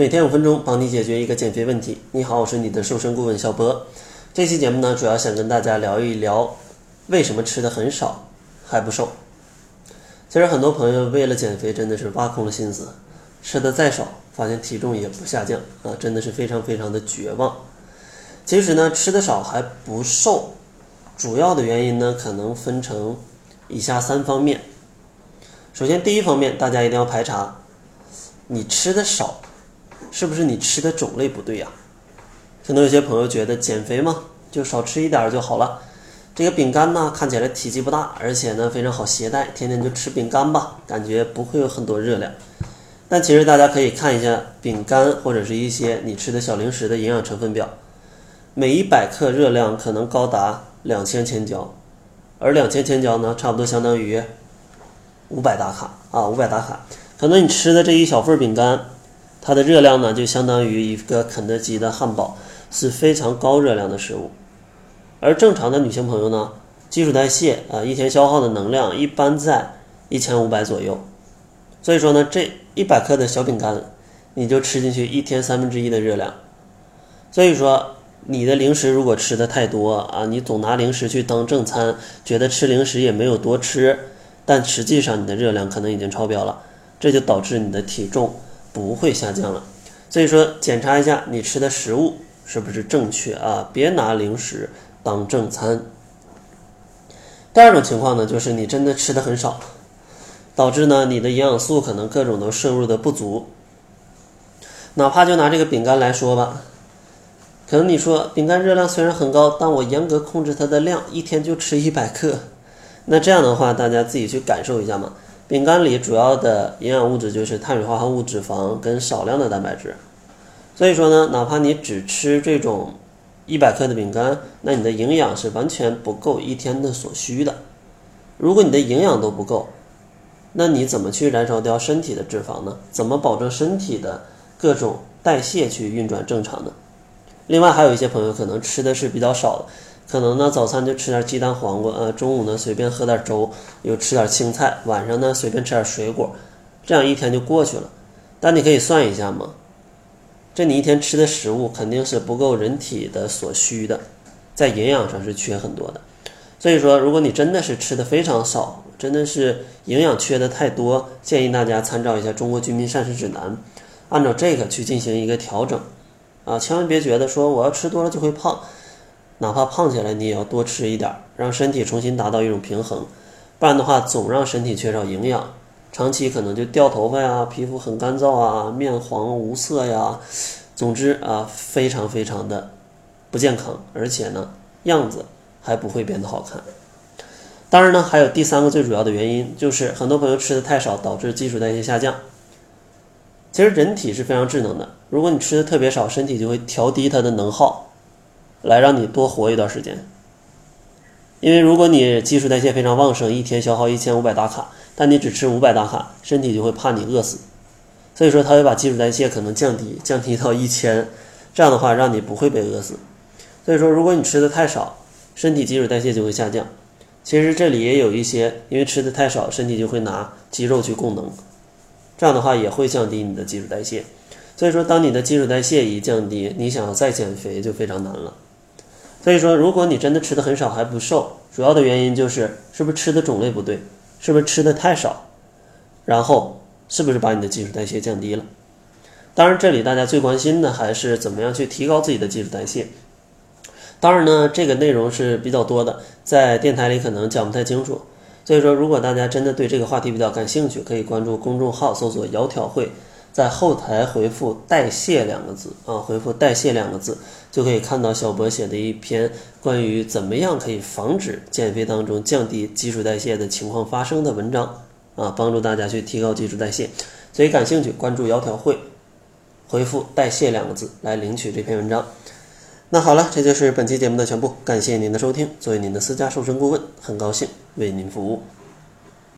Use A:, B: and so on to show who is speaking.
A: 每天五分钟，帮你解决一个减肥问题。你好，我是你的瘦身顾问小博。这期节目呢，主要想跟大家聊一聊，为什么吃的很少还不瘦。其实很多朋友为了减肥，真的是挖空了心思，吃的再少，发现体重也不下降啊，真的是非常非常的绝望。其实呢，吃的少还不瘦，主要的原因呢，可能分成以下三方面。首先，第一方面，大家一定要排查，你吃的少。是不是你吃的种类不对呀？可能有些朋友觉得减肥嘛，就少吃一点就好了。这个饼干呢，看起来体积不大，而且呢非常好携带，天天就吃饼干吧，感觉不会有很多热量。但其实大家可以看一下饼干或者是一些你吃的小零食的营养成分表，每一百克热量可能高达两千千焦，而两千千焦呢，差不多相当于五百大卡啊，五百大卡。可能你吃的这一小份饼干。它的热量呢，就相当于一个肯德基的汉堡，是非常高热量的食物。而正常的女性朋友呢，基础代谢啊，一天消耗的能量一般在一千五百左右。所以说呢，这一百克的小饼干，你就吃进去一天三分之一的热量。所以说，你的零食如果吃的太多啊，你总拿零食去当正餐，觉得吃零食也没有多吃，但实际上你的热量可能已经超标了，这就导致你的体重。不会下降了，所以说检查一下你吃的食物是不是正确啊，别拿零食当正餐。第二种情况呢，就是你真的吃的很少，导致呢你的营养素可能各种都摄入的不足。哪怕就拿这个饼干来说吧，可能你说饼干热量虽然很高，但我严格控制它的量，一天就吃一百克，那这样的话大家自己去感受一下嘛。饼干里主要的营养物质就是碳水化合物、脂肪跟少量的蛋白质，所以说呢，哪怕你只吃这种一百克的饼干，那你的营养是完全不够一天的所需的。如果你的营养都不够，那你怎么去燃烧掉身体的脂肪呢？怎么保证身体的各种代谢去运转正常呢？另外还有一些朋友可能吃的是比较少的。可能呢，早餐就吃点鸡蛋黄瓜，呃，中午呢随便喝点粥，又吃点青菜，晚上呢随便吃点水果，这样一天就过去了。但你可以算一下嘛，这你一天吃的食物肯定是不够人体的所需的，在营养上是缺很多的。所以说，如果你真的是吃的非常少，真的是营养缺的太多，建议大家参照一下《中国居民膳食指南》，按照这个去进行一个调整，啊，千万别觉得说我要吃多了就会胖。哪怕胖起来，你也要多吃一点，让身体重新达到一种平衡，不然的话，总让身体缺少营养，长期可能就掉头发呀，皮肤很干燥啊，面黄无色呀，总之啊，非常非常的不健康，而且呢，样子还不会变得好看。当然呢，还有第三个最主要的原因，就是很多朋友吃的太少，导致基础代谢下降。其实人体是非常智能的，如果你吃的特别少，身体就会调低它的能耗。来让你多活一段时间，因为如果你基础代谢非常旺盛，一天消耗一千五百大卡，但你只吃五百大卡，身体就会怕你饿死，所以说它会把基础代谢可能降低，降低到一千，这样的话让你不会被饿死。所以说，如果你吃的太少，身体基础代谢就会下降。其实这里也有一些，因为吃的太少，身体就会拿肌肉去供能，这样的话也会降低你的基础代谢。所以说，当你的基础代谢一降低，你想要再减肥就非常难了。所以说，如果你真的吃的很少还不瘦，主要的原因就是是不是吃的种类不对，是不是吃的太少，然后是不是把你的基础代谢降低了？当然，这里大家最关心的还是怎么样去提高自己的基础代谢。当然呢，这个内容是比较多的，在电台里可能讲不太清楚。所以说，如果大家真的对这个话题比较感兴趣，可以关注公众号，搜索“窈窕会”。在后台回复“代谢”两个字啊，回复“代谢”两个字，就可以看到小博写的一篇关于怎么样可以防止减肥当中降低基础代谢的情况发生的文章啊，帮助大家去提高基础代谢。所以感兴趣，关注“窈窕会”，回复“代谢”两个字来领取这篇文章。那好了，这就是本期节目的全部，感谢您的收听。作为您的私家瘦身顾问，很高兴为您服务。